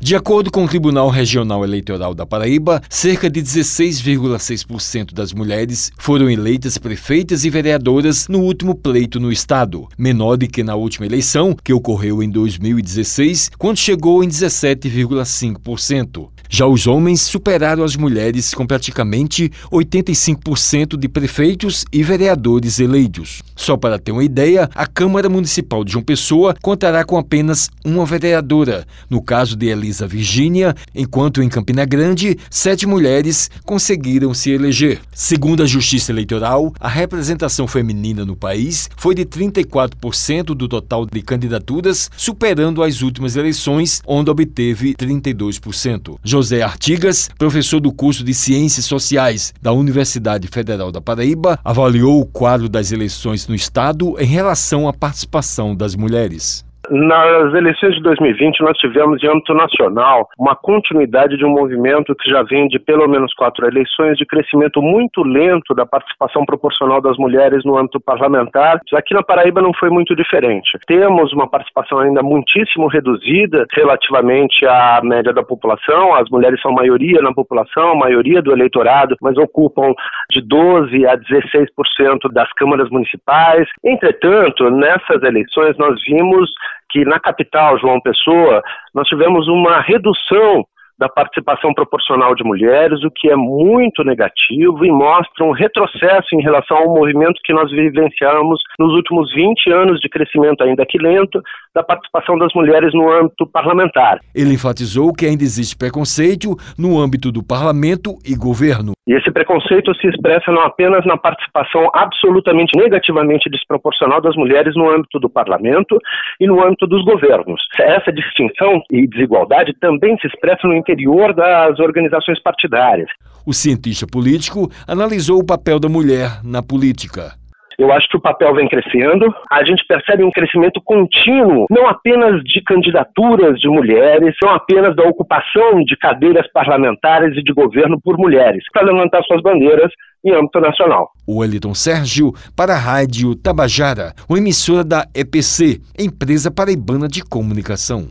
De acordo com o Tribunal Regional Eleitoral da Paraíba, cerca de 16,6% das mulheres foram eleitas prefeitas e vereadoras no último pleito no estado, menor do que na última eleição, que ocorreu em 2016, quando chegou em 17,5%. Já os homens superaram as mulheres com praticamente 85% de prefeitos e vereadores eleitos. Só para ter uma ideia, a Câmara Municipal de João Pessoa contará com apenas uma vereadora, no caso de Elisa Virgínia, enquanto em Campina Grande, sete mulheres conseguiram se eleger. Segundo a Justiça Eleitoral, a representação feminina no país foi de 34% do total de candidaturas, superando as últimas eleições, onde obteve 32%. José Artigas, professor do curso de Ciências Sociais da Universidade Federal da Paraíba, avaliou o quadro das eleições no estado em relação à participação das mulheres. Nas eleições de 2020, nós tivemos, em âmbito nacional, uma continuidade de um movimento que já vem de pelo menos quatro eleições de crescimento muito lento da participação proporcional das mulheres no âmbito parlamentar. Aqui na Paraíba não foi muito diferente. Temos uma participação ainda muitíssimo reduzida relativamente à média da população. As mulheres são maioria na população, maioria do eleitorado, mas ocupam de 12 a 16% das câmaras municipais. Entretanto, nessas eleições nós vimos que na capital, João Pessoa, nós tivemos uma redução da participação proporcional de mulheres, o que é muito negativo e mostra um retrocesso em relação ao movimento que nós vivenciamos nos últimos 20 anos de crescimento, ainda que lento, da participação das mulheres no âmbito parlamentar. Ele enfatizou que ainda existe preconceito no âmbito do parlamento e governo. E esse preconceito se expressa não apenas na participação absolutamente negativamente desproporcional das mulheres no âmbito do parlamento e no âmbito dos governos. Essa distinção e desigualdade também se expressa no interior das organizações partidárias. O cientista político analisou o papel da mulher na política. Eu acho que o papel vem crescendo. A gente percebe um crescimento contínuo, não apenas de candidaturas de mulheres, não apenas da ocupação de cadeiras parlamentares e de governo por mulheres, para levantar suas bandeiras em âmbito nacional. O Eliton Sérgio para a Rádio Tabajara, uma emissora da EPC, Empresa Paraibana de Comunicação.